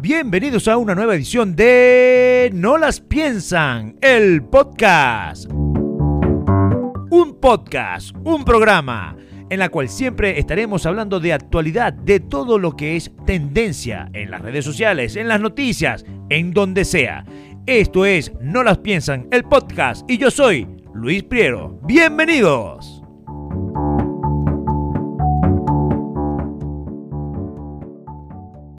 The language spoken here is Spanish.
Bienvenidos a una nueva edición de No las piensan, el podcast. Un podcast, un programa en la cual siempre estaremos hablando de actualidad, de todo lo que es tendencia en las redes sociales, en las noticias, en donde sea. Esto es No las piensan, el podcast y yo soy Luis Priero. Bienvenidos.